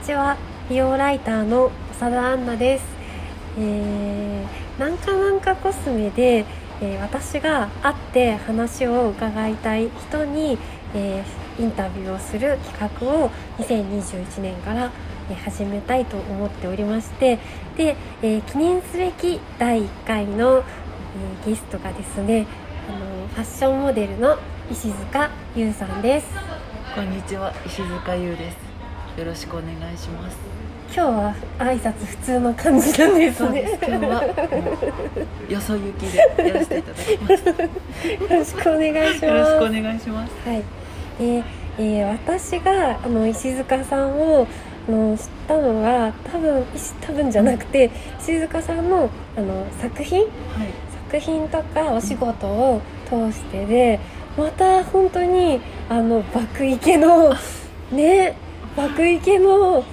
ちは。美容ライターの長田杏奈です、えー、なんかなんかコスメで、えー私が会って話を伺いたい人に、えーインタビューをする企画を2021年から、え始めたいと思っておりましてで、えー記念すべき第1回の、えーゲストがですねあのファッションモデルの石塚優さんです。こんにちは。石塚優です。よろしくお願いします。今日は挨拶普通の感じなんですそうですね。今日はもうよそ行きでやらせていただきます。よよろしくお願いします。ろしくお願いしますはい、えーえー私があの石塚さんをあの知ったのが多分石多分じゃなくて石塚さんのあの作品？はい。作品とかお仕事を通してでまた本当にあの爆イケのね爆イケの、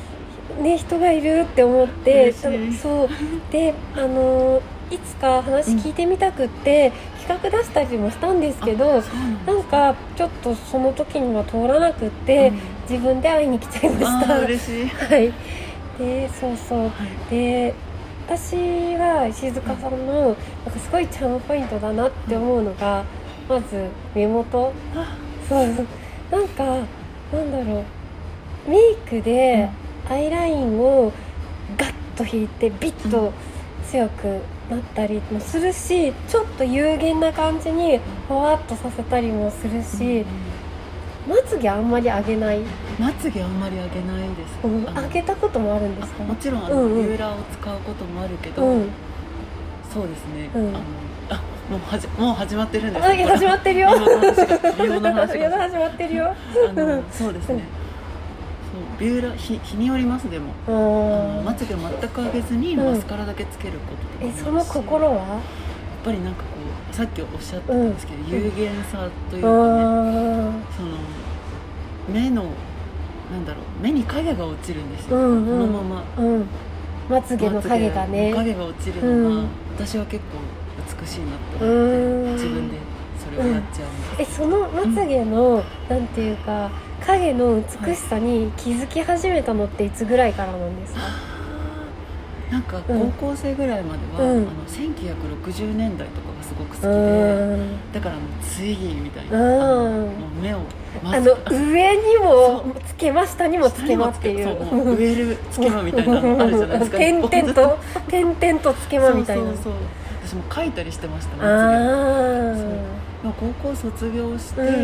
ね、人がいるって思ってそう。で あのいつか話聞いてみたくって、企画出したりもしたんですけどなんか。ちょっとその時には通らなくって、自分で会いに来ちゃいまあした。ー嬉しい。はい。でそうそう。はい。で私は石塚さんのなんかすごいチャームポイントだなって思うのが、まず目元。あそう。なんかなんだろうメイクでアイラインをガッと引いてビッと強くなったりもするしちょっと有限な感じにふわっとさせたりもするし、まつげあんまり上げない、まつげあんまり上げないです。うん。上げたこともあるんですか？あもちろんあの、うんうん。ビューラーを使うこともあるけど、うん。そうですね、うん。あのあもうはじもう始まってるんですあ始まってるよ。美容の話が 始まってるよ。あのそうですねビューラー日日によりますでも。まつげを全く上げずにうん。マスカラだけつけることとかえその心は？やっぱりなんかこうさっきおっしゃってたんですけど、うん。有限さといううかね、ん。その目のなんだろう目に影が落ちるんですよ、うんうん。このまま。うん。まつげの影がね。影が落ちるのが、うん。私は結構美しいなとう思ってん。自分でそれをやっちゃうんです、えそのまつげの、なんていうか影の美しさに気づき始めたのっていつぐらいからなんですか、なんかうん。高校生ぐらいまでは、うん。あの1960年代とかがすごく好きうで、ん。だからもうツイギーみたいな、うん。もう目をまあの上にもつけま下にもつけまっていそうもうウエルつけまみたいなのあるじゃないですか。点々と点々とつけまみたいな。そうそうそう。私も書いたりしてましたまつげあまあ高校卒業して、うん。なん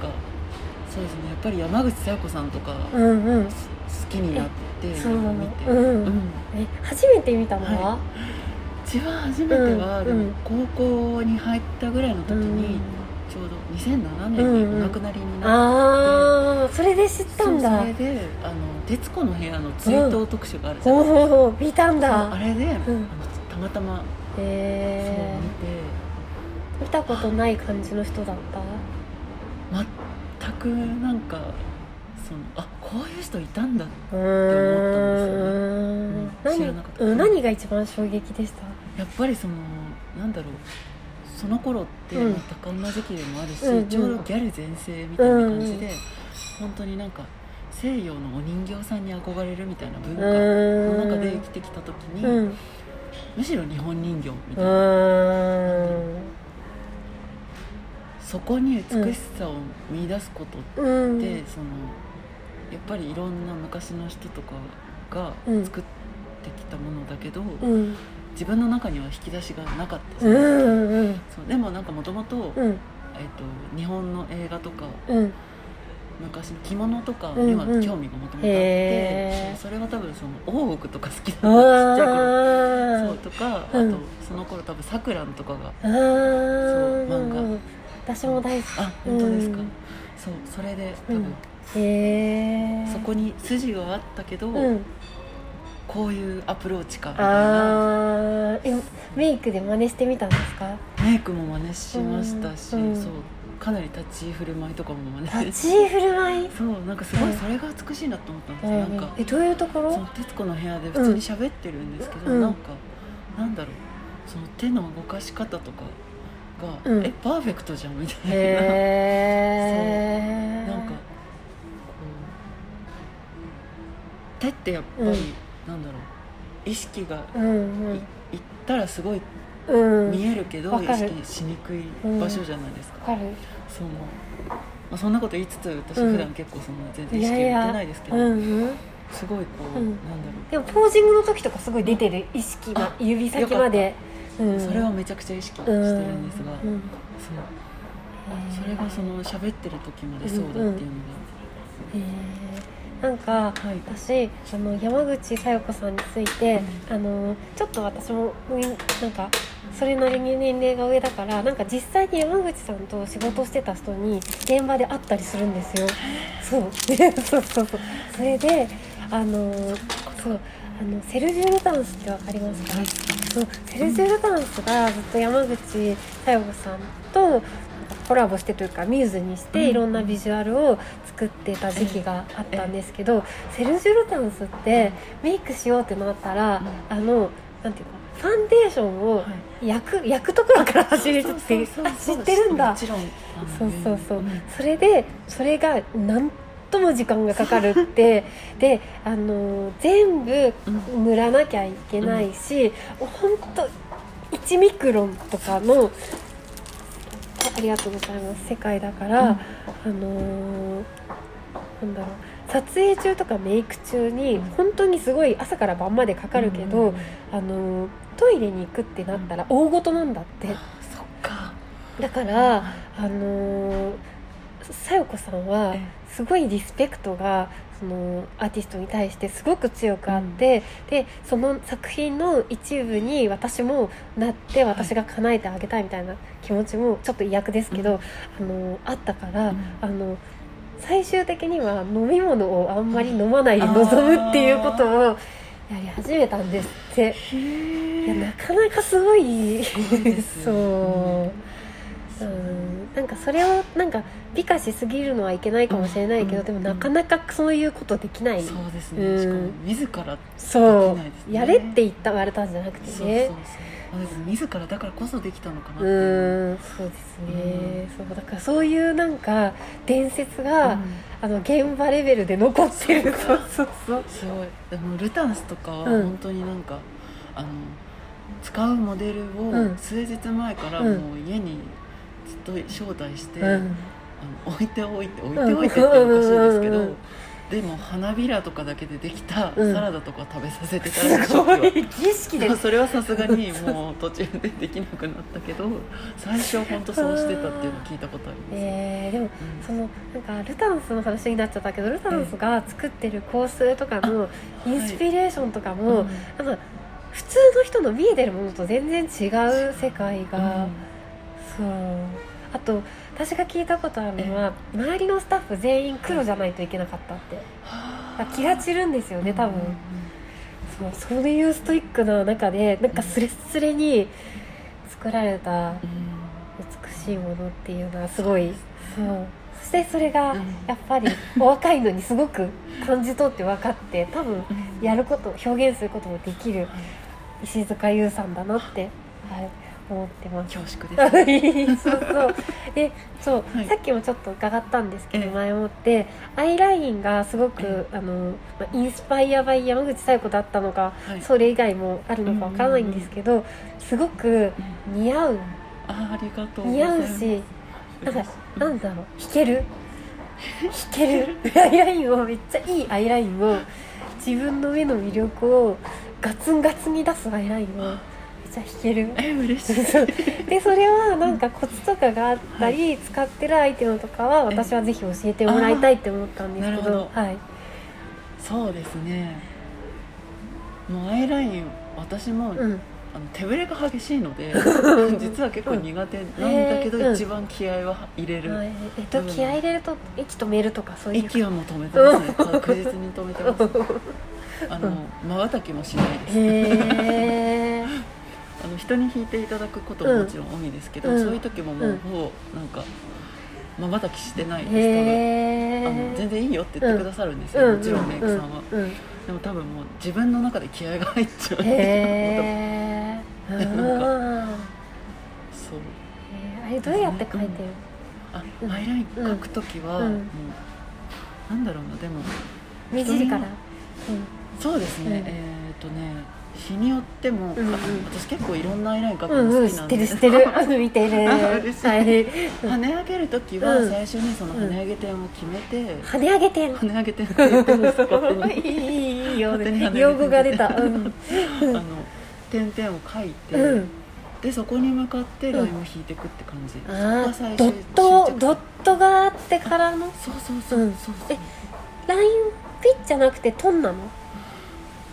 かそうですね。やっぱり山口小夜子さんとかあうんうん。好きになって見て、うん。え初めて見たのは、は一番初めては、うんうん。高校に入ったぐらいの時に、ちょうど2007年にお亡くなりになって、ああそれで知ったんだ。それで「あの徹子の部屋」の追悼特集があるじゃないおですか、お見たんそうあだれで、ん。あのたまたまそう見て、見たことない感じの人だった？全くなんかそのあこういう人いたんだってううん何知らなかった。うん何が一番衝撃でした？やっぱりそのなんだろうその頃って、うんまあ多感な時期でもあるし、うんうんちょうどギャル全盛みたいな感じで、本当になんか西洋のお人形さんに憧れるみたいな文化の中で生きてきた時に、うん。むしろ日本人形みうたいな、んそこに美しさを見出すことって、うん。そのやっぱりいろんな昔の人とかがうん作ってきたものだけど、うん。自分の中には引き出しがなかったそう。でもなんかもともとうん。えっと日本の映画とかうん。昔の着物とかにはうんうん。興味がもともとあって、へー。そうそれは多分その大奥とか好きだったちっちゃい頃。あそう。とか、うん。あとその頃多分さくらんとかがあそう漫画私も大好き。あ本当ですか、うんそうそれで多分、うんへえそこに筋はあったけど、うん。こういうアプローチかみたいな。メイクで真似してみたんですか？メイクも真似しましたし、うんうん。そう。かなり立ち居振る舞いとかも真似立ち居振る舞い？そうなんかすごいそれが美しいなと思ったんですよ、なんかえどういうところ？その徹子の部屋で普通に喋ってるんですけど、うん。なんかなんだろう。その手の動かし方とかが、うん。えパーフェクトじゃんみたいな、へえなんかこ手ってやっぱり、うん。なんだろう。意識がうんうん。いいったらすごいうん。見えるけど、意わかる。識しにくい場所じゃないですか、わかる。そう。まあ、そんなこと言いつつ私うん。普段結構そんな全然意識やいや。ないですけど、うんうん。すごいこう、うん。なんだでもポージングの時とかすごい出てる意識が指先まで。うんろうそれはめちゃくちゃ意識してるんですが、うん。うん。そう。それがその喋ってる時までそうだっていうのが、へー。なんかはい。私あの山口小夜子さんについて、あのちょっと私もうんなんかそれなりに年齢が上だからなんか実際に山口さんと仕事してた人に現場で会ったりするんですよ。そう。そうそうそう。それであのそうあのセルジュ・ルタンスってわかりますか？大好きそうセルジュ・ルタンスがずっと山口小夜子さんとコラボしてというかミューズにしうん。ていろんなビジュアルを作ってた時期があったんですけど、セルジュ・ルタンスってメイクしようってなったら、あのなんていうかファンデーションをはい。焼く焼くところから始めるって知ってるんだ。もちろん。あのそうそうそう、んそれでそれがなんとも時間がかかるって。であの全部うん塗らなきゃいけないし、本当1ミクロンとかのあありがとうございます。世界だから、うん。あのーなんだろう。撮影中とかメイク中に本当にすごい朝から晩までかかるけど、うんあのートイレに行くってなったら大事なんだって。そっか。だからあのーさよこさんはえすごいリスペクトがそのアーティストに対してすごく強くあって、でその作品の一部に私もなって私が叶えてあげたいみたいな気持ちもちょっと意訳ですけど、あのあったから、うん。あの最終的には飲み物をあんまり飲まないで臨むっていうことをやり始めたんですって。いやなかなかすごいそう。うん、なんかそれをなんか美化しすぎるのはいけないかもしれないけど、うんでもなかなかそういうことできない、そうですね、うん。しかも自らそう、できないですね。やれって言ったわれたんじゃなくてそうそうそうね自らだからこそできたのかなってう。ん。そうですね、そうだからそういうなんか伝説が、うん。あの現場レベルで残ってるそうそうそう。すごいでもルタンスとかはうん。本当になんか、あの使うモデルうん。を数日前からうん。もう家にずっと招待して、うん。あの置いておいて置いておいてっておかしいですけど、うん。うんうんでも花びらとかだけでできたうん。サラダとか食べさせてたらしいすごい儀式でそれはさすがにもう途中でできなくなったけど最初本当そうしてたっていうのを聞いたことあります、えー、でもうん。そのなんかルタンスの話になっちゃったけどルタンスが作ってる香水とかのインスピレーションとかも、うん。なんか普通の人の見えてるものと全然違う世界が、そう。あと私が聞いたことあるのは周りのスタッフ全員黒じゃないといけなかったって。はあ。気が散るんですよね多分、うんうん。そうそういうストイックな中でなんかスレッスレに作られたうん美しいものっていうのはすごいそう。そしてそれがうん。やっぱりお若いのにすごく感じ取って分かって多分うん。やること表現することもできる石塚優さんだなって、はい、思ってます。恐縮ですそうそうでそう、はい。さっきもちょっと伺ったんですけええ。ど前もってアイラインがすごくえあの、まあインスパイアバイ山口小子だったのか、はい。それ以外もあるのかわからないんですけど、すごく似合う。あありがとう似合うしなんかなんだろう弾ける？弾ける？アイラインをめっちゃいいアイラインを自分の目の魅力をガツンガツンに出すアイラインをちゃ弾ける。え嬉しい。でそれはなんかコツとかがあったり、使ってるアイテムとかは私はぜひ教えてもらいたいって思ったんですけどあーなるほど。はい。そうですね。もうアイライン私も、うん。あの手ぶれが激しいので 実は結構苦手なんだけど、うん。一番気合は入れる、はい。えっと気合い入れると息止めるとかそういう息はもう止めてますね。確実に止めてます。あのまばたきもしないです。へえあの人に弾いていただくことももちろん多いですけど、うん。そういう時ももううん。ほぼなんかまばたきしてないです。へ多分あの全然いいよって言ってくださるんですよ、うん。もちろんメイクさんは、でも多分もう自分の中で気合が入っちゃう。へえ なんかそう。あれどうやって描いてる？あ、うん。アイライン描く時は、うん。もうなんだろうなでも目尻から？そうですね、うん。えっ、とね日によっても、うんうん。あ私結構いろんなアイライン描くうんうんの好き知ってるなんで、知ってる。うん見てる。嬉しい。はい。跳ね上げる時はうん最初にその跳ね上げ点を決めて、跳ね上げてん跳ね上げ点って言ってます勝手にいいよ用語が出た。うん。あの点々を書いて、うん。でそこに向かってラインを引いていくって感じ、そこあが最ードットドットがあってからの？そうそうそう。うん。そう。えラインピッじゃなくてトンなの？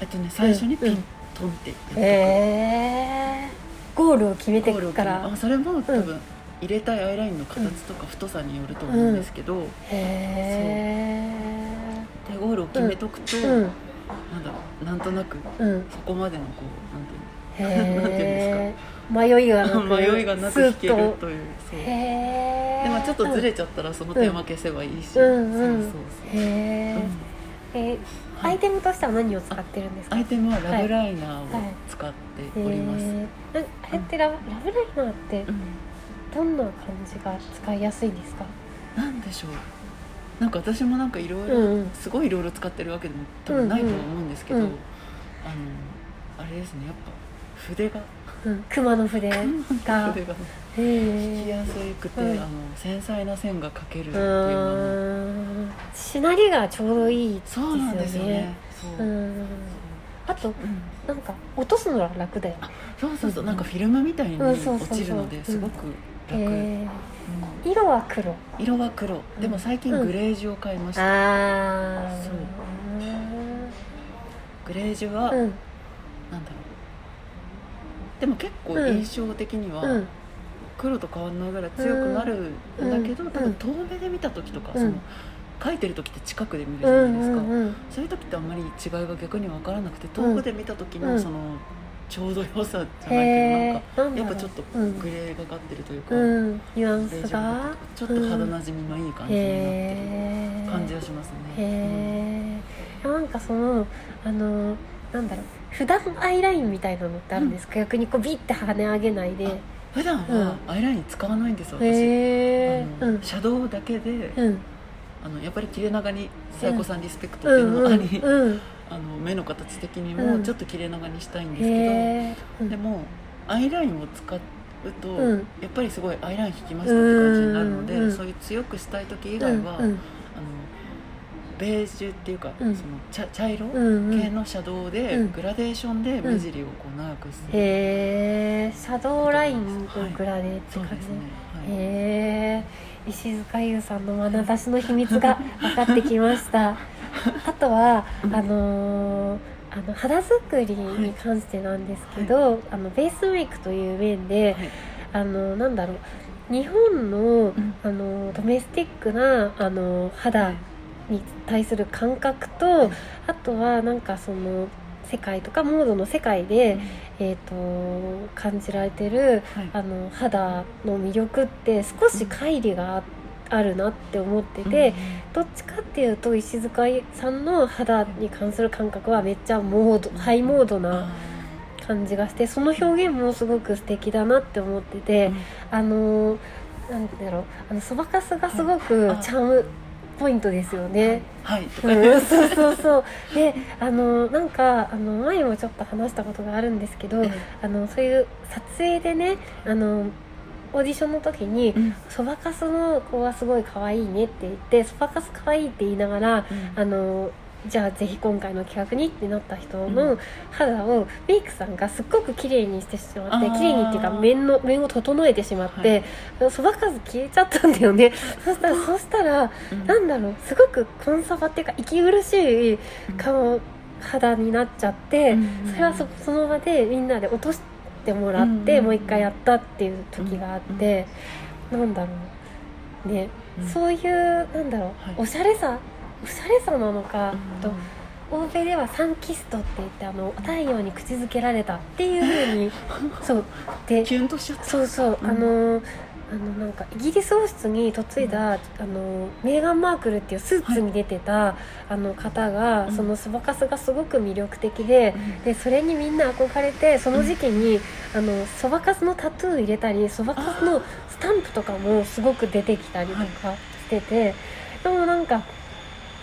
えっとね最初にピン、うんトンってやっていくへえゴールを決めてくからあそれも多う分入れたいアイラインの形とか太さによると思うんですけど、へでゴールを決めとくと、えうん。なんだろうなんとなくうん。そこまでのこうなんていうへなんていうんえ迷いがなくの 迷いがなく弾けるというそう。でまあちょっとずれちゃったらその点は消せばいいし、うん。うん。そうそうへそう、えう。んえアイテムとしては何を使ってるんですか？アイテムはラブライナーを使っております、へえなんあれってララブライナーってうん。どんな感じが使いやすいんですか？なんでしょう。なんか私もなんかいろいろうんうん。すごいいろいろ使ってるわけでも多分ないとは思うんですけど、うんうんあのあれですね。やっぱ筆がうん熊の筆が。筆が。へ引きえやすくて、うん。あの繊細な線が描けるってういうのしなりがちょうどいいですよそうなんですよね。う。う、ん。あとうんなんか落とすのは楽だよね。そうそうそう。うんなんかフィルムみたいに落ちるのですごく楽、え色は黒。色は黒。でも最近うん。グレージュを買いました、ああそう。グレージュは、うん。なんだろうでも結構印象的には、うん。黒と変わんないぐらい強くなるんだけど、うん。多分遠目で見た時とか、うん。その描いてる時って近くで見るじうゃないですか、んうんそういう時ってあんまり違いが逆に分からなくて遠くで見た時うん。のそのちょうど良さじゃないけど、へなんかやっぱちょっとうん。グレーがかってるというか、うん。ニュアンスが。ちょっと肌なじみのいい感じになってる感じがしますね、へえなんかそのあのなんだろう普段アイラインみたいなのってあるんですか、逆にこうビッて跳ね上げないで。あ普段はアイライン使わないんです私、へえあのうん。シャドウだけで、うん。あのやっぱり切れ長にさやこさんリスペクトっていうのもあり、うん。うん。あの目の形的にうん。もちょっと切れ長にしたいんですけど、へえうん。でもアイラインを使うと、うん。やっぱりすごいアイライン引きましたって感じになるので、うん。うん。そういう強くしたい時以外は、うん。うん。あのベージュっていうか、うん。その茶茶色？系のシャドウで、うん。グラデーションで目尻をこう長くする、へえシャドウラインのグラデーって感じはい。へえ石塚優さんの眼差しの秘密が 分かってきました。あとはあのーあの肌作りに関してなんですけど、あのベースメイクという面で、はい。あのなんだろう。日本の,、ん。あのドメスティックなあの肌に対する感覚と、はいあとはなんかその世界とかモードの世界で、えー、と感じられてるはい。あの肌の魅力って少し乖離がああるなって思ってて、どっちかっていうと石塚さんの肌に関する感覚はめっちゃモードハイモードな感じがしてその表現もすごく素敵だなって思ってて、あのなんだろうあのそばかすがすごくチャームポイントですよね。はい。とかうん、そうそうそう。であのなんかあの前もちょっと話したことがあるんですけど、えあのそういう撮影でねあのオーディションの時にうん「そばかすの子はすごい可愛いね」って言って「そばかす可愛いって言いながらあのじゃあぜひ今回の企画にってなった人うのん。肌をメイクさんがすっごく綺麗にしてしまって綺麗にっていうか面の面を整えてしまってそばかす消えちゃったんだよね。そしたらそしたらうん。なんだろうすごくコンサバっていうか息苦しい顔肌になっちゃって、うんそれはそその場でみんなで落としてもらって、うんもう一回やったっていう時があって、なんだろう。ね、うん。そういうなんだろう、はい。おしゃれさおしゃれさなのか、うん。と欧米ではサンキストって言ってあの太陽に口づけられたっていうふうに そうでキュンとしちゃった。そうそう、うん。あのあのなんかイギリス王室に嫁いだ、あのメーガン・マークルっていうスーツに出てた、あの方が、うん。そのそばかすがすごく魅力的で,、でそれにみんな憧れてその時期に、あのそばかすのタトゥー入れたりそばかすのスタンプとかもすごく出てきたりとかしてて、でもなんか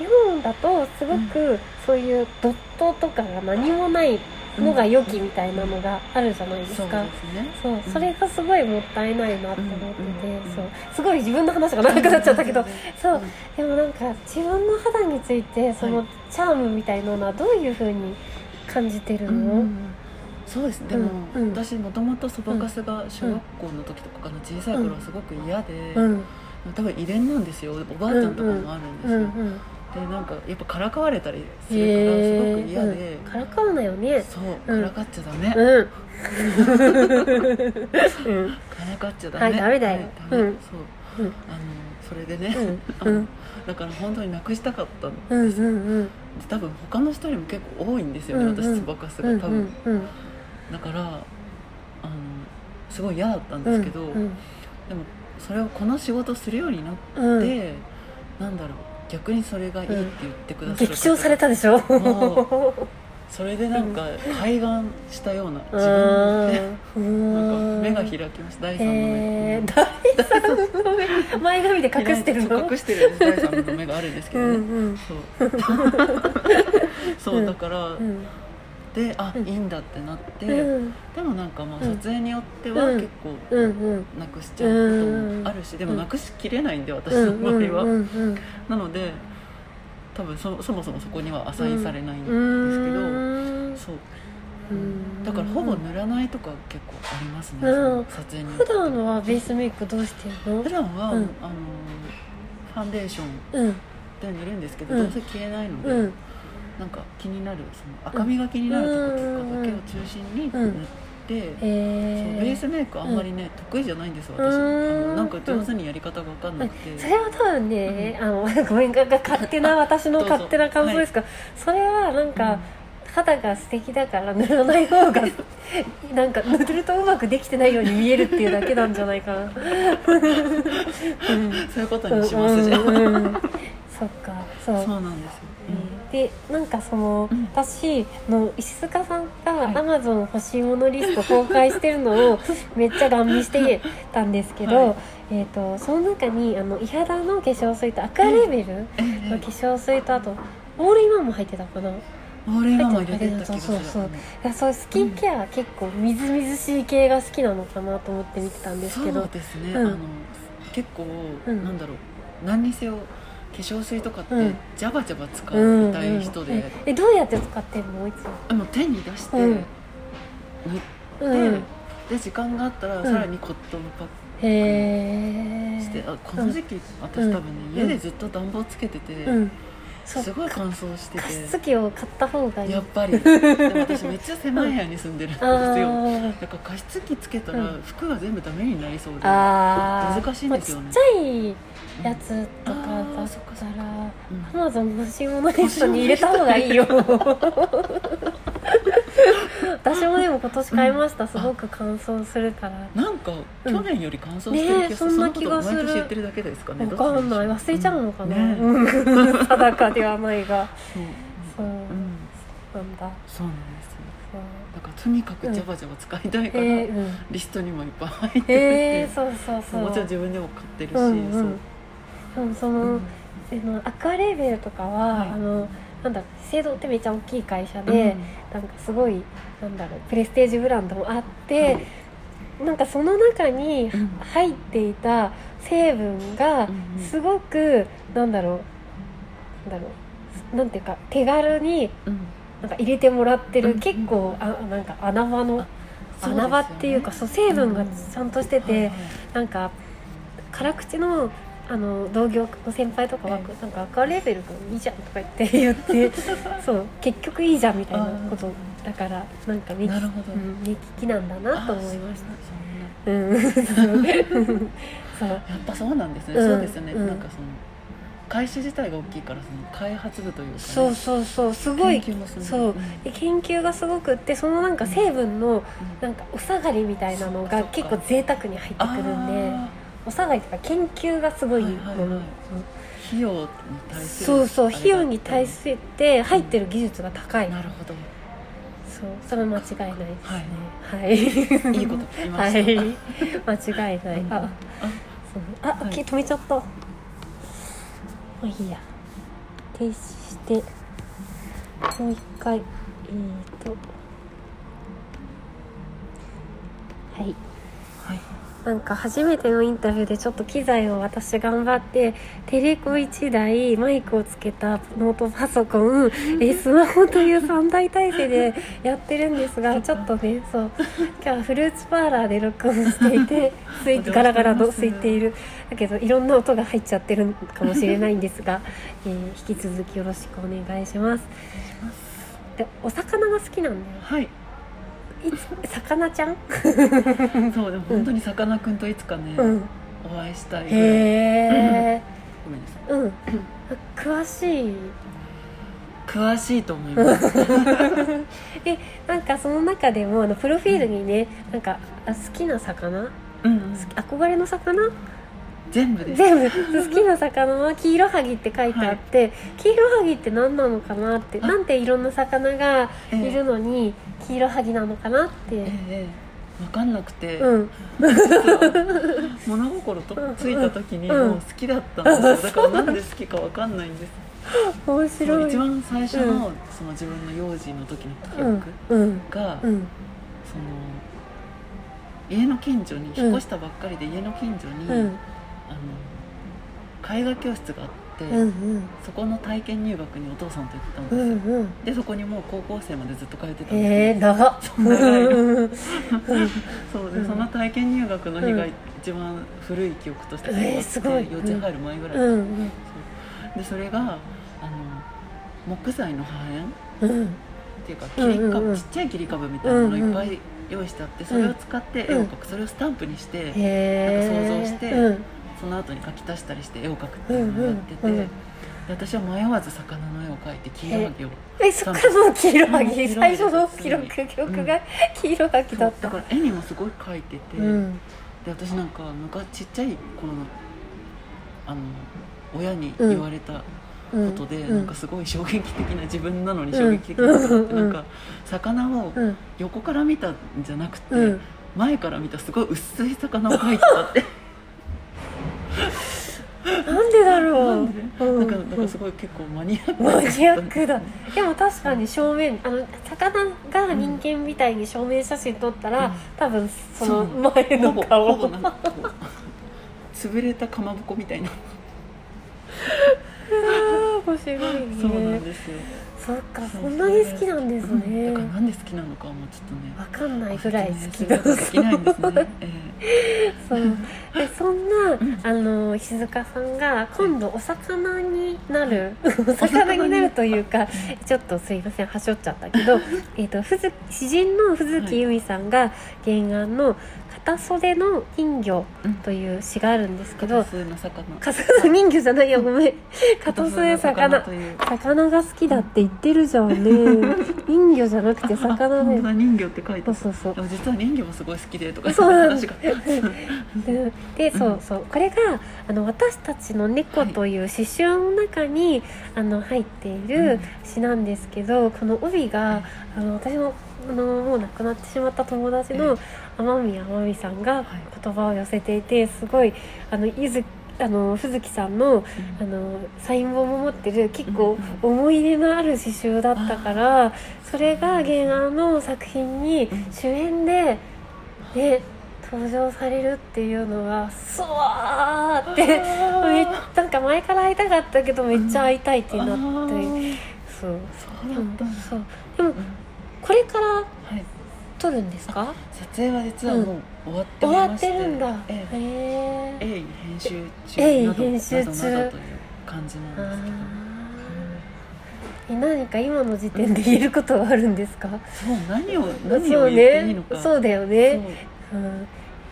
日本だとすごくそういうドットとかが何もないのが良きみたいなのがあるじゃないですか、ですね。そううん。それがすごいもったいないなって思ってて、うんそう。すごい自分の話が長くなっちゃったけど、そう。うん。でもなんか自分の肌についてそのはい。チャームみたいなのはどういうふうに感じてるの、うんそうですね。でも、私もともとそばかすが小学校の時とかかな小さい頃はすごく嫌で、うん。多分遺伝なんですよ。おばあちゃんとかもあるんですよ、でなんかやっぱからかわれたりするからすごく嫌で、うんからかうなよね。そううん。からかっちゃダメ、うん。うん。からかっちゃダメはいダメだよ。はいダメ。うん。そう、うん。あのそれでね、うん。うん。だから本当になくしたかったのうんうんうん。多分他の人よりも結構多いんですよね、うんうん。私そばかすがうん多分、うん。だからあのすごい嫌だったんですけど、うん。でもそれをこの仕事するようになって、うん。なんだろう逆にそれがいいって言ってくださる方。激賞されたでしょ？もそれでなんか開眼したような自分で。なんか目が開きました第三の目、第三の目。前髪で隠してる。の隠してる。第三の目があるんですけうどね、んうん。そう。そうだから、うんであ、うん。いいんだってなって、うん。でもなんかまあうん。撮影によってはうん。結構なくしちゃうこともあるし、でもなくしきれないんで私の場合は、なので多分そそもそもそこにはアサインされないんですけうど、ん。そう。うん。だからほぼ塗らないとか結構ありますね、うん。撮影に普段はベースメイクどうしてるの？普段は、うん。あのファンデーションうん。で塗るんですけど、うん。どうせ消えないので、うんなんか気になるその赤みが気になるところとかだけを中心に塗って、そうベえースメイクあんまりね、得意じゃないんです私、うん。あのなんか上手にやり方が分かんなくて、それは多分ね、あのごめんが勝手な 私の勝手な感想ですが、それはなんか、肌が素敵だから塗らない方が なんか塗るとうまくできてないように見えるっていうだけなんじゃないかな、うん、そういうことにしますじゃうんうん。そっかそう。そうなんですよ、でなんかその、うん。私の石塚さんがはい。アマゾン欲しいものリスト公開してるのを めっちゃガン見してたんですけど、はい。えー、とその中にあの伊肌の化粧水とアクアレベルえの化粧水とあとオールインワンも入ってたかな？オールインワンも入れてたそうそうそう。いやそういうスキンケア、結構みずみずしい系が好きなのかなと思って見てたんですけど。そうですね、うん。あの結構、うん。なんだろう。何にせよ化粧水とかってうん。ジャバジャバ使うんいたい人で、ええどうやって使ってるの？いつも。あの手に出して、うん。塗って、うんで時間があったらん。さらにコットンパッへえクして、あこの時期、私多分ね、うん。家でずっと暖房つけてて、うんすごい乾燥して加て湿器を買った方がいい。やっぱり。でも私めっちゃ狭い部屋に住んでるんですよ、だから加湿器つけたらうん服が全部ダメになりそうで、あー。難しいんですよね。まあちっちゃいやつとかだっそっかたらうん。アマゾン欲しいものリストに入れた方がいいよ 私もでも今年買いました、すごく乾燥するから。なんかうん。去年より乾燥してる気がする、ねえそんな気がする。毎年言ってるだけですかねわかんない。忘れちゃうのかな、ね。うん。定かではないが。そう。そう、うん。なんだそうなんですよ。そう。だからとにかくジャバジャバ使いたいから、リストにもいっぱい入ってるえー、そうそうそう。もちろん自分でも買ってるし、うんうん。でもその、そう、あのアクアレーベルとかは、はい。あのなんだろう資生堂ってめっちゃ大きい会社うん。で、なんかすごいなんだろうプレステージブランドもあって、なんかその中にうん。入っていた成分がうんうん。すごく、なんだろうなんだろうなんていうか手軽にうん。なんか入れてもらってる、うん。結構あなんか穴場の穴場っていうかそう成分がちゃんとしてて、はいはいなんか辛口のあの同業の先輩とかは、えなんか赤レベルがいいじゃんとか言って言って そう結局いいじゃんみたいなことだからなんか目利き,、なるほど。うん、目利きなんだなと思いましあたうんそう。やっぱそうなんですね、うん。そうですよね、うん。なんかその会社自体が大きいからその開発部というか、ね、そうそうそう。すごい研究そう。で研究がすごくってそのなんか成分のなんかお下がりみたいなのが結構贅沢に入ってくるんで。あお下がりとか研究がすごいはいはいはい。費用に対するそうそう費用に対して入ってる技術が高い、なるほど。そうそれは間違いないですね。はい、いいこと聞きまはした、い。間違いない、うん。ああ、はい。き止めちゃった。まあいいや。停止して。もう一回。えー、と。はいはいなんか初めてのインタビューでちょっと機材を私頑張ってテレコ1台マイクをつけたノートパソコンえスマホという3大体制でやってるんですが ちょっとねそう今日はフルーツパーラーで録音していて スイッチガラガラと空いている。だけどいろんな音が入っちゃってるかもしれないんですが、えー引き続きよろしくお願いします。でお魚が好きなんだよはい魚ちゃん？そうでも本当にさかなクンといつかね、うん。お会いしたいへえ ごめんなさい。うん。詳しい？詳しいと思います。えなんかその中でもあのプロフィールにねなんかあ好きな魚？うんうん。憧れの魚？全部です。全部。好きな魚はキイロハギって書いてあって、キイロハギって何なのかなってあ。なんていろんな魚がええ。いるのに、キイロハギなのかなって。ええ。分かんなくて、うん。物心とついた時にうん。もう好きだったんですよ。だからなんで好きか分かんないんです。面白い。一番最初の,、うん。その自分の幼児の時の記うん。憶うん。が、うん。その家の近所に引っ越したばっかりで家の近所に、絵画教室があって、うんうん。そこの体験入学にお父さんと行ってたんですうよ、んうん。でそこにもう高校生までずっと通ってたんです長っ。そう長いうん そうで、うん。その体験入学の日がうん一番古い記憶としてえーすごい。幼稚園入る前ぐらい、うんそう。でそれがあの木材の破片？うん。っていうか切り株、うんうんうん。ちっちゃい切り株みたいなのいっぱい用意してあってそれを使って絵をうん。描くそれをスタンプにして、なんか想像してうんその後に描き足したりして絵を描くっていうのをやってて、うん。うんうんで私は迷わず魚の絵を描いて黄色はぎを。えそっからの黄色はぎうん最初の記録記憶が？黄色はぎだった。だから絵にもすごい描いてて、うん。で私なんか昔ちっちゃい頃のあの親に言われたうん。ことで、うん。なんかすごい衝撃的な自分なのに衝撃的なことがあって、うん。なんか魚をうん。横から見たんじゃなくて、うん。前から見たすごい薄い魚を描いてたってなんでだろうなんかなんかすごい結構マニアックなマニアックだ。でも確かに正面あの魚が人間みたいに正面写真撮ったら、うん。多分その前のほぼ顔ほぼなん潰れたかまぼこみたいな、面白いね。そうなんですよそっかそんなに好きなんですうんね。だからなんで好きなのかはもうちょっとねわかんないぐらい好きできないんですね、えそう。でそんな、あの石塚さんが今度お魚になる、お魚になるというかちょっとすいませんはしょっちゃったけど えとふず詩人の藤木由美さんが原案の「片袖の人魚」という詩があるんですえけど普通の魚。片袖人魚じゃないよごめん。片袖魚。魚が好きだって言ってるじゃんね。人魚じゃなくて魚だ本当よだ人魚って書いてそうそうそう。実は人魚もすごい好きでとかそうなん話が ででそうそう。これがあの私たちの猫という詩集の中に、あの入っている詩なんですけど、この帯があの私のあのもう亡くなってしまった友達の天宮天海さんが言葉を寄せていてすごいあのゆずあの藤木さんのあのサイン本も持ってる結構思い入れのある詩集だったからそれが原案の作品に主演で、ね、登場されるっていうのがそわーってめっなんか前から会いたかったけどめっちゃ会いたいってなってそう。そうだったんだ。そう。でもこれからはい。撮るんですか？撮影は実はもう終わってお終わっててるんだ。えへえ。え鋭意編集中など編集中などという感じあなんですけど。ー。え何か今の時点で言えることはあるんですか？そう何を何を言っていいのか。ね。そうだよね。そう。うん、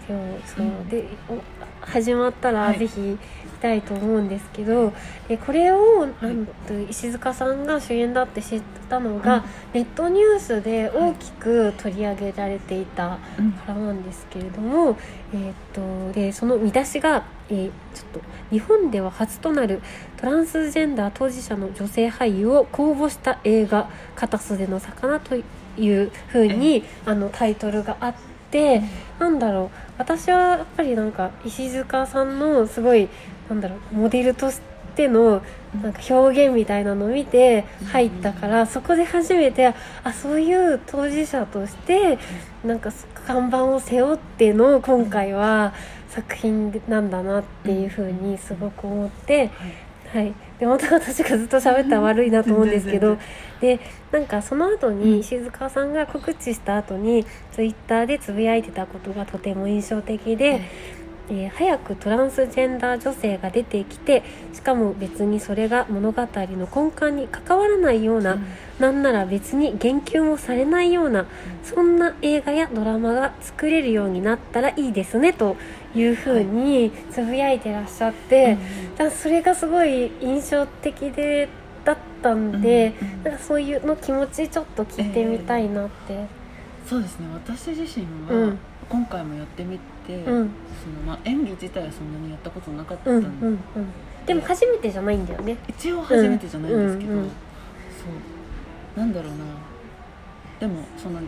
でもそう、うん。でお始まったらはい。ぜひたいと思うんですけど、でこれをなんと石塚さんが主演だって知ったのが、うん。ネットニュースで大きく取り上げられていたうん。からなんですけれども、えーっとでその見出しが、えーちょっと日本では初となるトランスジェンダー当事者の女性俳優を公募した映画「片袖の魚」というふうにあのタイトルがあって。なんだろう私はやっぱりなんか石塚さんのすごいなんだろうモデルとししてのなんか表現みたいなのを見て入ったから、そこで初めてあそういう当事者としてなんか看板を背負っての今回は作品なんだなっていうふうにすごく思って。はい。はい、でまた私がずっと喋ったら悪いなと思うんですけど全でなんかその後に静川さんが告知した後にツイッターでつぶやいてたことがとても印象的で、えー早くトランスジェンダー女性が出てきてしかも別にそれが物語の根幹に関わらないような、なんなら別に言及もされないようなそんな映画やドラマが作れるようになったらいいですねというふうにつぶやいてらっしゃって。だからそれがすごい印象的でだったんで、うんうんなんかそういうの気持ちちょっと聞いてみたいなって、そうですね。私自身はうん。今回もやってみて、うん。そのまあ、演技自体はそんなにやったことなかったうんんで、うんうんでも初めてじゃないんだよね。一応初めてじゃないんですけど、うんうんうん。そう。なんだろうな。でもその、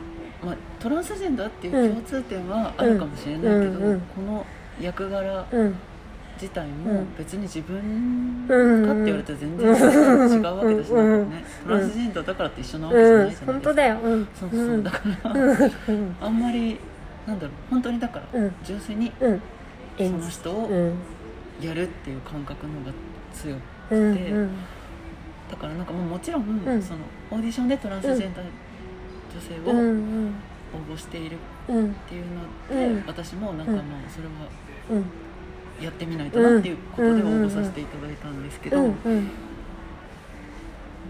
まあ、トランスジェンダーっていう共通点はあるかもしれないけど、うんうんうん。この役柄うん。自体うもん。別に自分うんかって言われたら全然違うわけだしなうん。ん。かね。トランスジェンダーだからって一緒なわけじゃうんないじゃないですか、本当だよ。うん。そうそう、うん。だから、あんまりなんだろう本当にだから、うん。純粋にうん。その人をうん。やるっていう感覚の方が強くうん。て、うん。だからなんかもうもちろん、ん。そのオーディションでトランスジェンダー女性を応募しているうんっていうので、うん。私もなんかまあそれはうんやってみないとなっていうことで応募させていただいたんですけど、うん。うん。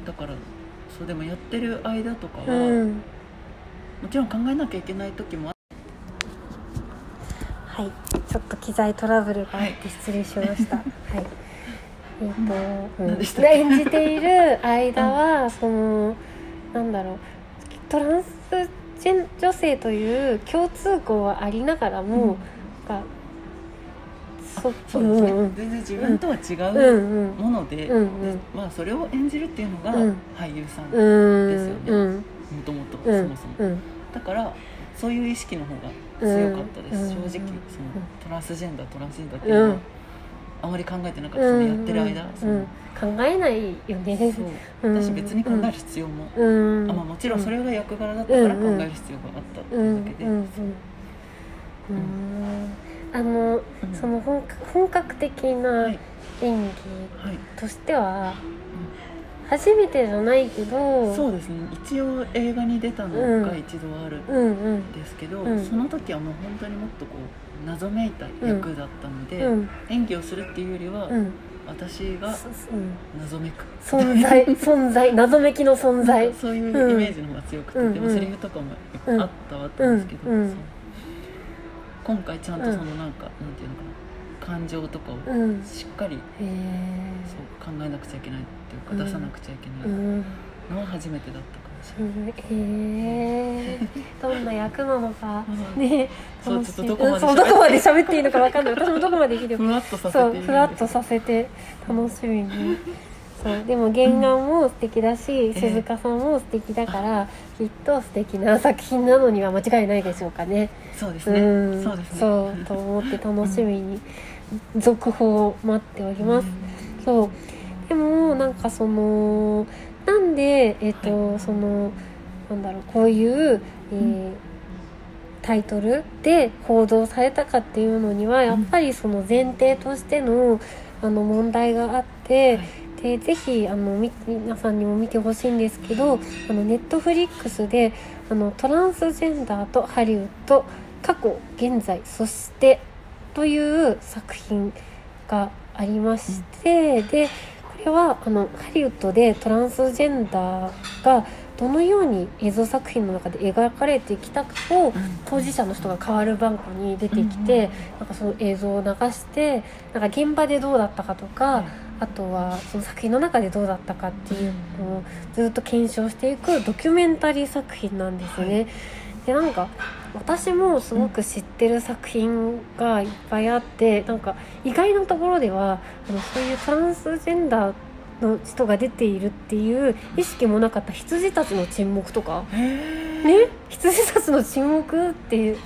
だからそうでもやってる間とかは、うん。もちろん考えなきゃいけない時もあはい、ちょっと機材トラブルがあって失礼しました。はい。えっ、と、うん。何でしたっけ？演じている間は、そのなんだろう、トランスジェン女性という共通項はありながらも、なんかそそうですね、んうん全然自分とは違うもので,、うんうん。でまあそれを演じるっていうのがうん。俳優さん、うんですよね。うんもともとうんそもそも、うんだからそういう意識の方が強かったです、うん正直そのうんトランスジェンダートランスジェンダーっていうのは、あまり考えてなかったですね、やってる間、考えないよね。そう。私別に考える必要も、うん。あまあ、もちろんそれが役柄だったから考える必要があったってうんいうだけで、うんあの、うん。その本格本格的なはい。演技はいとしては初めてじゃないけどそうですね。一応映画に出たのが一度あるんですけど、うんその時はもう本当にもっとこう謎めいた役だったので、うん。演技をするっていうよりは、うん。私が謎めく。存在 存在謎めきの存在。そういうイメージの方が強くて、うんでもセリフとかもあったはあったんですけど、う今回ちゃんとそのなんか、なんていうのかな感情とかをうん。しっかりへえそう考えなくちゃいけないっていうか、うん。出さなくちゃいけうないん。のは初めてだったかもしうれない。え どんな役なのか。うん。ね。そうちょっとどこまで喋っていいのかわかんない。私もどこまでいいのか。ふわっとさせて。ふわっとさせて楽しみにそう。でも原案も素敵だし、え静香さんも素敵だからきっと素敵な作品なのには間違いないでしょうかね。そうですね。うん。そうですね。そうと思って楽しみに続報を待っております、そう。でもなんかそのなんでえっ、と、はい。そのなんだろうこういう、えータイトルで報道されたかっていうのにはやっぱりその前提としてのあの問題があって、はいでぜひあのみ皆さんにも見てほしいんですけどあのネットフリックスであのトランスジェンダーとハリウッド過去現在そしてという作品がありまして、でこれはあのハリウッドでトランスジェンダーがどのように映像作品の中で描かれてきたかを当事者の人が変わる番号に出てきて、なんかその映像を流してなんか現場でどうだったかとか、はいあとはその作品の中でどうだったかっていうのをずっと検証していくドキュメンタリー作品なんですね。はい。でなんか私もすごく知ってる作品がいっぱいあってなんか意外なところではあのそういうトランスジェンダーの人が出ているっていう意識もなかった羊たちの沈黙とか。ね？羊たちの沈黙っていう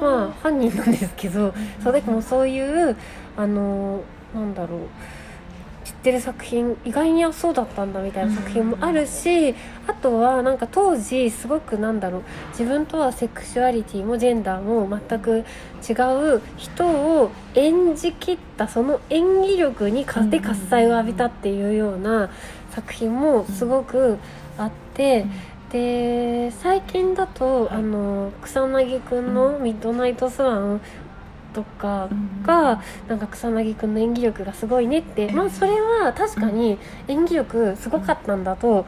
まあ犯人なんですけどそうでもそういうあのなんだろう知ってる作品意外にあそうだったんだみたいな作品もあるし、あとはなんか当時すごくなんだろう自分とはセクシュアリティもジェンダーも全く違う人を演じきったその演技力にかで喝采を浴びたっていうような作品もすごくあって。で最近だと、はいあの草薙くんの「ミッドナイトスワン」とかが、なんか草薙くんの演技力がすごいねって、まあそれは確かに演技力すごかったんだと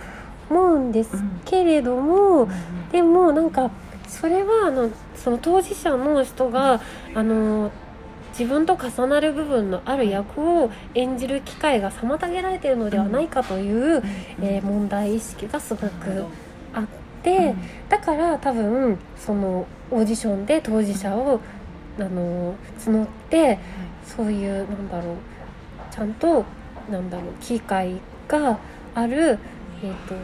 思うんですけれども、でもなんかそれはあのその当事者の人があの自分と重なる部分のある役を演じる機会が妨げられているのではないかという、えー問題意識がすごくあって。だから多分そのオーディションで当事者をあの募ってそういうなんだろうちゃんとなんだろう機会がある、えー、と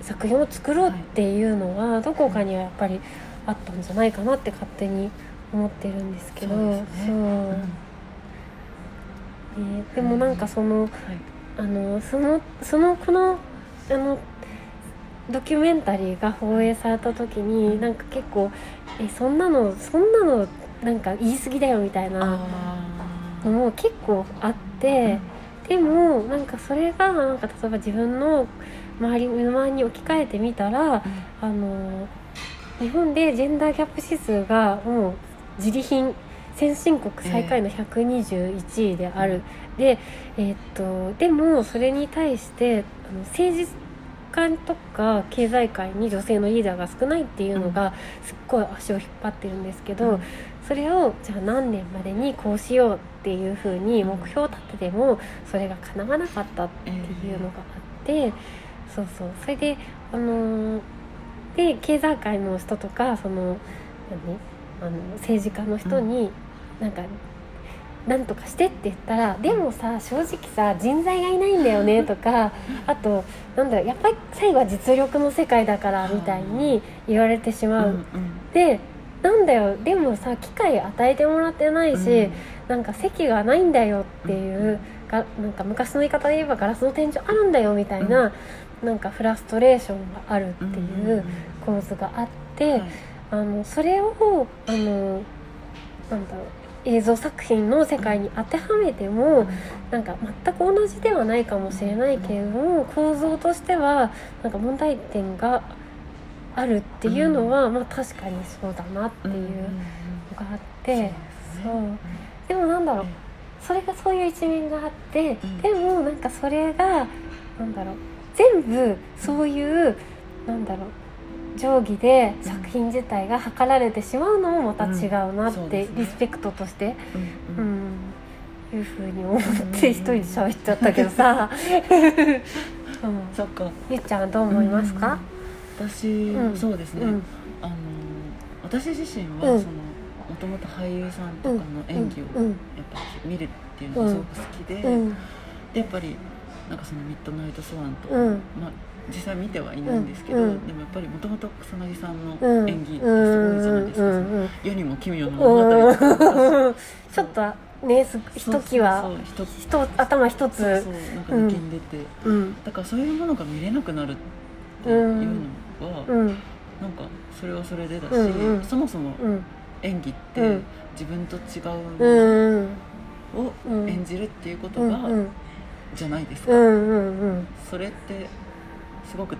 作品を作ろうっていうのはどこかにはやっぱりあったんじゃないかなって勝手に思ってるんですけどそうですね。そう。ねでもなんかそのあのそのそのこのあのドキュメンタリーが放映された時になんか結構えそんなのそんなのなんか言い過ぎだよみたいなのも結構あってでもなんかそれがなんか例えば自分の周り身の回りに置き換えてみたらあの日本でジェンダーギャップ指数がもう自利品先進国最下位の121位である、で,、えーっとでもそれに対してあの政治家とか経済界に女性のリーダーが少ないっていうのがすっごい足を引っ張ってるんですけど、それをじゃあ何年までにこうしようっていうふうに目標を立ててもそれが叶わなかったっていうのがあって、そうそう。それであのーで経済界の人とかその何？あの政治家の人に、なんかなんとかしてって言ったらでもさ正直さ人材がいないんだよね とかあとなんだろうやっぱり最後は実力の世界だからみたいに言われてしまう、でなんだよでもさ機会与えてもらってないし、なんか席がないんだよっていうがなんか昔の言い方で言えばガラスの天井あるんだよみたいな、なんかフラストレーションがあるっていう構図があって、あのそれをあのなんだろう映像作品の世界に当てはめてもなんか全く同じではないかもしれないけれども構造としてはなんか問題点があるっていうのは、まあ確かにそうだなっていうのがあって、そう。でもなんだろうそれがそういう一面があって、うん。でもなんかそれがなんだろう全部そういうなんだろう定規で作品自体が測られてしまうのもまた違うなって、リスペクトとして、ううん。ん。いうふうに思って一人で喋っちゃったけどさ、うん、そっか。ゆっちゃんはどう思いますか、私うん。そうですね。うん。あの私自身うん。はそのもともと俳優さんとかの演技をうん。やっぱり見るっていうのがすごく好きでうん。でやっぱりなんかそのミッドナイトスワンとまあ、実際見てはいないんですけど、うんでもやっぱりもともと草薙さんのうん演技ってすごいじゃないですか、うんうん。うん世にも奇妙な物語ちょっとねすひときわ頭一つ。そうなんか抜けんでて、うん。だからそういうものが見れなくなるっていうのは、うん。なんかそれはそれでだし、うんうん。そもそもうん。演技ってうん。自分と違うをうん。演じるっていうことが、うんうん。じゃないですか、うんうん。それってすごく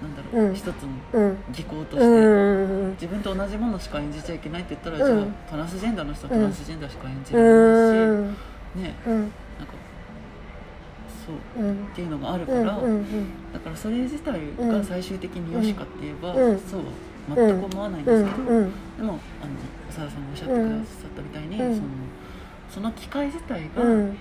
なんだろう、うん。一つのうん。技巧として、うん。うん自分と同じものしか演じちゃいけないって言ったら、うん。じゃあトランスジェンダーの人はうん。トランスジェンダーしか演じうられないん。し、ねうん。なんかそううん。っていうのがあるかうんら、うん。だからそれ自体が最終的に良しかって言えば、うん。そうは全く思わないんですけど、うん。でもあの長田さんがおっしゃってくださったみたいに、うん。そのその機械自体が、うん。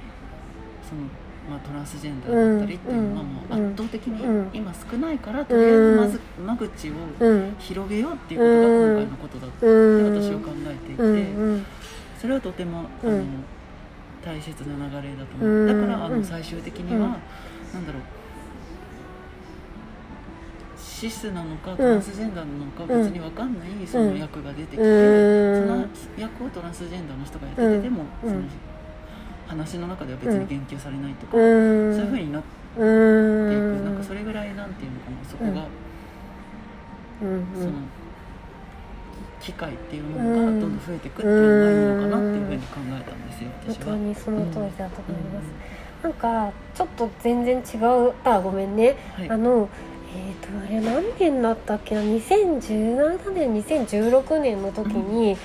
そのまあ、トランスジェンダーだったりっていうのはもううん圧倒的にうん。今少ないからとりあえずまず間口をうん広げようっていうことが今回のことだってうん。私は考えていて、うんそれはとてもあの、うん大切な流れだと思う、うん。だからあうん。の最終的には、うん。なんだろう。シスなのかトランスジェンダーなのか別に分かんないその役が出てきて、うん。その役をトランスジェンダーの人がやっててでも、うん。その話の中では別に言及されないとか、うん。そういうふうになってういく、ん。なんかそれぐらいなんていうのかなそこが、うんその機会っていうものがどんどん増えていくっていうのがいいのかなっていうふうに考えたんですよ私は。本当にその通りだと思います、なんかちょっと全然違う。あごめんね、はい。あのえー、とあれ何年だったっけな？2017年2016年の時に、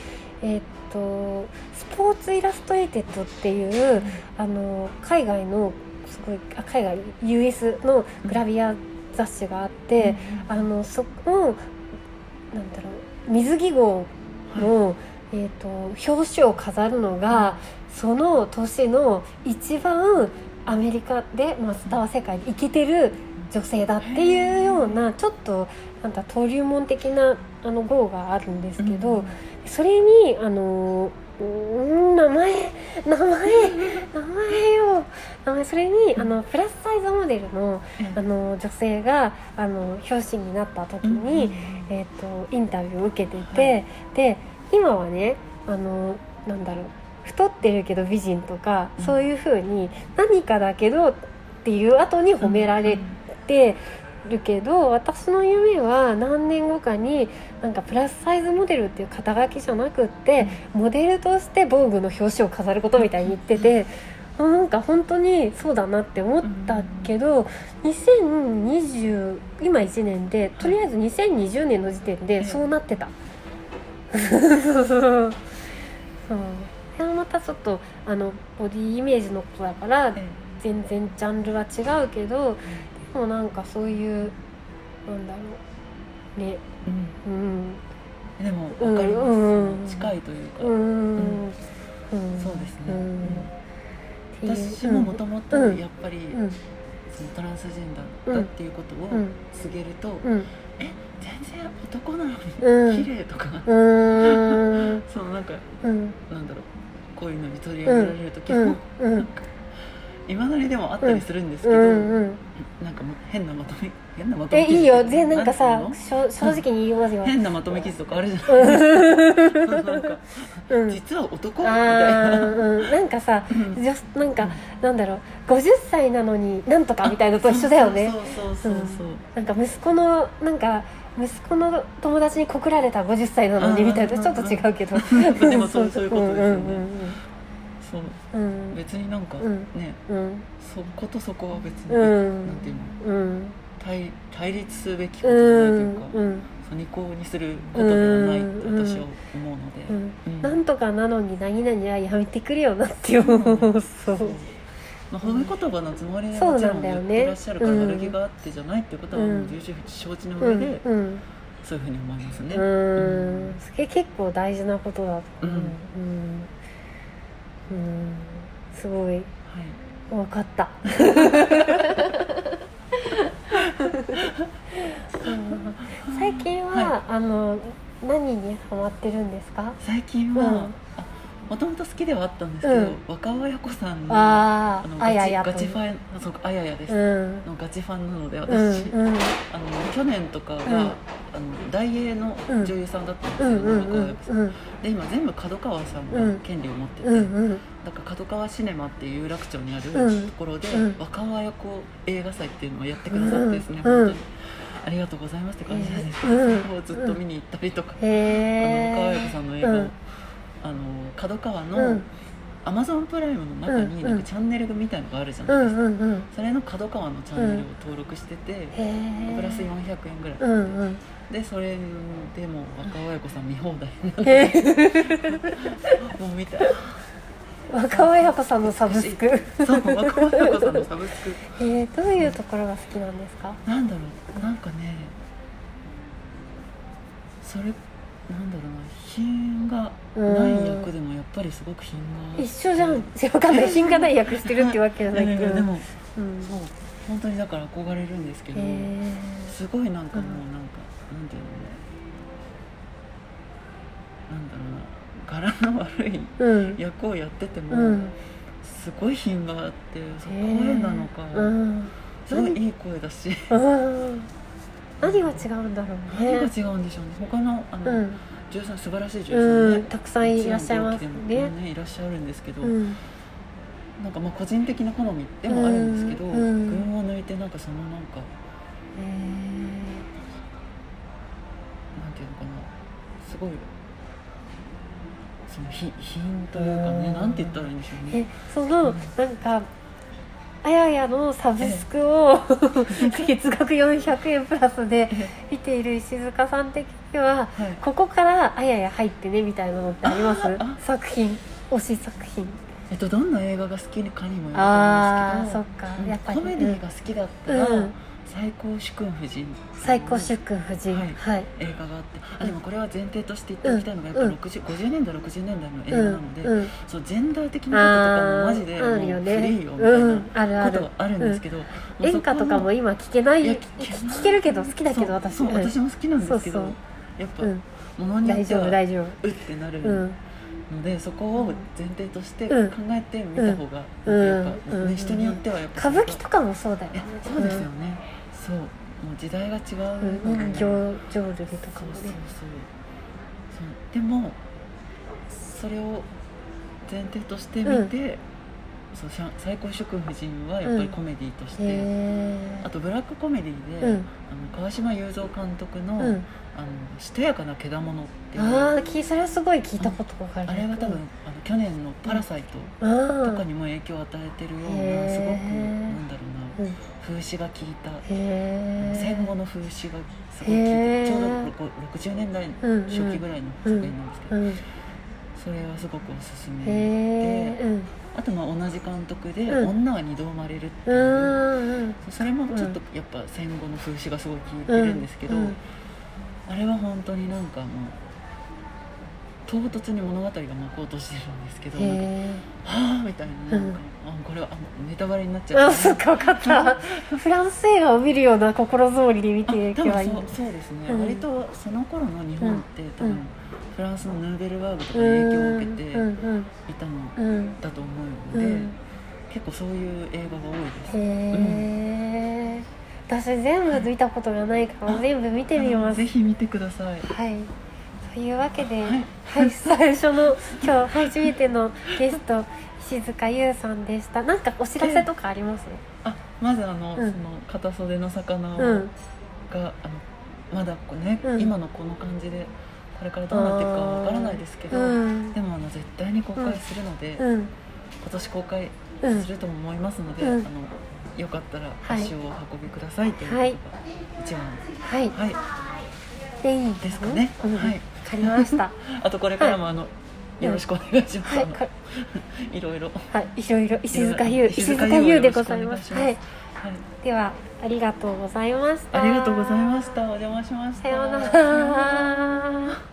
えっ、とスポーツイラストレイテッドっていう、あの海外のすごいあ海外 US のグラビア雑誌があって、あのそのなんだろう水着号の、えー、と表紙を飾るのがその年の一番アメリカで、まあ、スター世界でイケてる女性だっていうようなちょっとなんだ登竜門的なあの号があるんですけど、それにあのうーん名前名前名前よ名前それにあのプラスサイズモデルのあの女性があの表紙になった時に、えー、とインタビューを受けてて、はで今はねあのなんだろう太ってるけど美人とか、うん。そういう風に何かだけどっていう後に褒められてるけど、私の夢は何年後かになんかプラスサイズモデルっていう肩書きじゃなくって、モデルとして防具の表紙を飾ることみたいに言ってて。あなんか本当にそうだなって思ったけど、2020今1年でとりあえず2020年の時点でそうなってた、そう。そうそれはまたちょっとあのボディイメージのことだからえ全然ジャンルは違うけどでもなんかそういうなんだろう。ね。えうん。うん。でもうん分かります、うん。近いというか、うん。うん。そうですね、うん。私ももともとうん。やっぱり、うん。そのトランスジェンダーだっていうことをうん。告げると、うん。え全然男なのにうん。綺麗とか、うん。そのなんかうん。なんだろう。こういうのに取り上げられる時も、うん。なんかいまだにでもあったりするんですけど、うん。うんなんか変なまとめ変なまとめえいいよ。でなんかなさ正直に言いますよ。変なまとめ記事とかあるじゃない なんかうん実は男？みあたいな。ーうん。なんかさうん。女なんかなんだろう。50歳なのになんとかみたいなのと一緒だよね。そうそうそうそうそう、なんか息子のなんか息子の友達に告られた50歳なのにみたいな。ちょっと違うけど。でもそう そういうことですよね。そううんうん別になんか、うん。ねうん。そことそこは別に、うん。なんていうのうん。対対立すべきことうじゃないというんか、うん。そう二項にすることではないって私は思うので、うん。うん。なんとかなのに何々はやめてくれよなって思う。そう。まあ、褒め言葉のつもりでそうもちろん言ってらっしゃるからうん。悪気があってじゃないってことはうん。もう重々承知のうん上で、うん。そういうふうに思いますね、うん。それ結構大事なことだと思う。うんうんうんすごい。はい。分かった。うん。最近は、あの何にハマってるんですか？最近は、うんもともと好きではあったんですけど、うん。若尾綾子さんのあのああややガチガチフンァンそうあややです、うん。のガチファンなので私、うんうん。あの去年とかが、うん。あの大英の女優さんだったんですよ、うんうん若尾綾子さんうん。で今全部角川さんうん。が権利を持ってて、うんうん。だから角川シネマっていう有楽町にあるうん。ところで、うん。若尾綾子映画祭っていうのをやってくださってですね、うん。本当に。ありがとうございますって感じなんですけど、うん。それをずっと見に行ったりとか、へえあの若尾綾子さんの映画を、うんあの角川うのん。アマゾンプライムの中にうんなん。かチャンネルみたいのがあるじゃなういですか、んうんうん。それの角川のチャンネルを登録してて、へえプラス400円ぐらい、うんうん。でそれでも若尾綾子さん見放題へえもう見た。若尾彩子さんのサブスク。そう若尾綾子さんのサブスク。えー、どういうところが好きなんですか？なんだろう。なんかねそれなんだろうな品がない役でもやっぱりすごく品が一緒じゃん。わかんない。品がない役してるってわけじゃないけど。でもうん。そう。本当にだから憧れるんですけど、すごいなんかもううん。なんか、なんていうのね。なんだろうな。柄の悪いうん。役をやってても、うん。すごい品があってそうへー声なのか、うん。すごいいい声だし、うん。何が違うんだろう何がね違うんでしょうね。他のあの、うん女優さん素晴らしい女優さんね、うんたくさんいらっしゃいますね。ねいらっしゃるんですけど、うん。なんかまあ個人的な好みでもあるんですけど、群を抜いてなんかそのなんかへなんていうのかな。すごいその品品というかねうん。なんて言ったらいいんでしょうえねそのなんかあややのサブスクを月額400円プラスで見ている石塚さん的にははい。ここからあやや入ってねみたいなのってあります？作品推し作品。えっとどんな映画が好きかにもよると思うんですけど。あーそっか。うんやっぱり。コメディが好きだったら、うん最高主君夫人。最高主君夫人。はい。はい。映画があって。あでもこれは前提として言っておきたいのがやっぱうん。60 50年代60年代の映画うんなので、うん。そうジェンダー的なこととかもマジでもうあーあるよみたいうん。なあるある。ことはあるんですけど、演歌とかも今聞けない。聞聞けるけど好きだけど私。うん。そう私も好きなんですけどやっぱ、うん。ものによっては夫大丈うってなるので、そこを前提として考うん。えてみた方が、うん。やっぱ、うん。ね人によってはやっぱ歌舞伎とかもそうだよね。そうですよね、そうもう時代が違うので、うん、浄浄瑠璃とかもそうそうそうそうでもそれを前提として見て、そう最高主君夫人はやっぱりコメディとして、へあとブラックコメディで、うんあの川島雄三監督の「うんあのしとやかなけだもの」っていうああそれはすごい聞いたことがあるあれは多分、去年の「パラサイト」とかにも影響を与えてるような、すごくなんだろうなうん。風刺が効いた、戦後の風刺がすごい効いてちょうどこう60年代うん初期ぐらいの作品なんですけど、うんそれはすごくおすすめへであとまあ同じ監督で「うん。女は二度生まれる」ってういう、それもちょっとやっぱ戦後の風刺がすごい効いてるんですけど、うん。あれは本当になんかもう唐突に物語が巻こうとしてるんですけど、なんかへはあみたいななんか、あこれはあネタバレになっちゃうえあそっか分かった。フランス映画を見るような心づもりで見ていけばいい そうそうですね、うん割とその頃の日本って多分、うんフランスのヌーベルバーグとかに影響を受けていたうんのうん。うんだと思うので、うん。結構そういう映画が多いです、へえ私全部見たことがないから全部見てみます。ぜひ見てください。はいというわけで、ははいい、最初の 今日初めてのゲスト石塚優さんでした。なんかお知らせとかあります、あまずあの、うん。その片袖の魚を、うん。があのまだこうね、うん。今のこの感じでこれからどうなっていくかはわからないですけど、うん。でもあの絶対に公開するので、うん。今年公開うんするとも思いますので、うん。あのよかったらはい。足をお運びくださいというのがはい。一番。はい。はい、でいいですかね。うん、はい。わかりました。あとこれからもあの、いよろしくお願いします、はい。い。ろいろ。はい。いろいろ。石塚優石石塚優でございます。はい。ではありがとうございました。ありがとうございました。お邪魔しました。さようなら。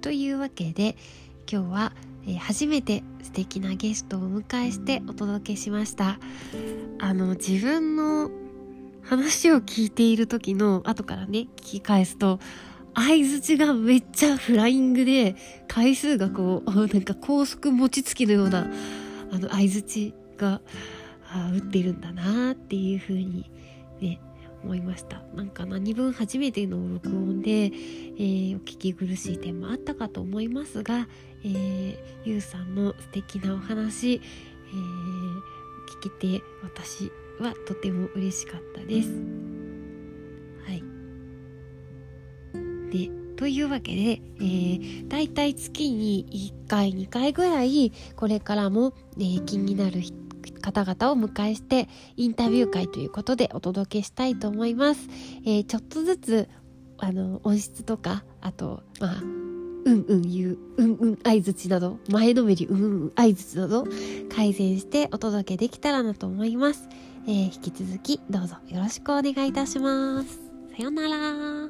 というわけで今日は、えー初めて素敵なゲストをお迎えしてお届けしました。あの自分の話を聞いている時の後からね聞き返すと相づちがめっちゃフライングで回数がこうなんか高速餅つきのようなあの相づちが打ってるんだなっていう風にね思いました。なんか何分初めての録音で、えーお聞き苦しい点もあったかと思いますが、えー、ゆうさんの素敵なお話、えー聞けて私はとても嬉しかったです。はい。でというわけで、えー、だいたい月に1回2回ぐらいこれからも、えー気になる人方々を迎えしてインタビュー会ということでお届けしたいと思います。えーちょっとずつあの音質とかあとまあうんうん言ううんうん相づちなど前のめりうんうん相づちなど改善してお届けできたらなと思います。えー引き続きどうぞよろしくお願いいたします。さようなら。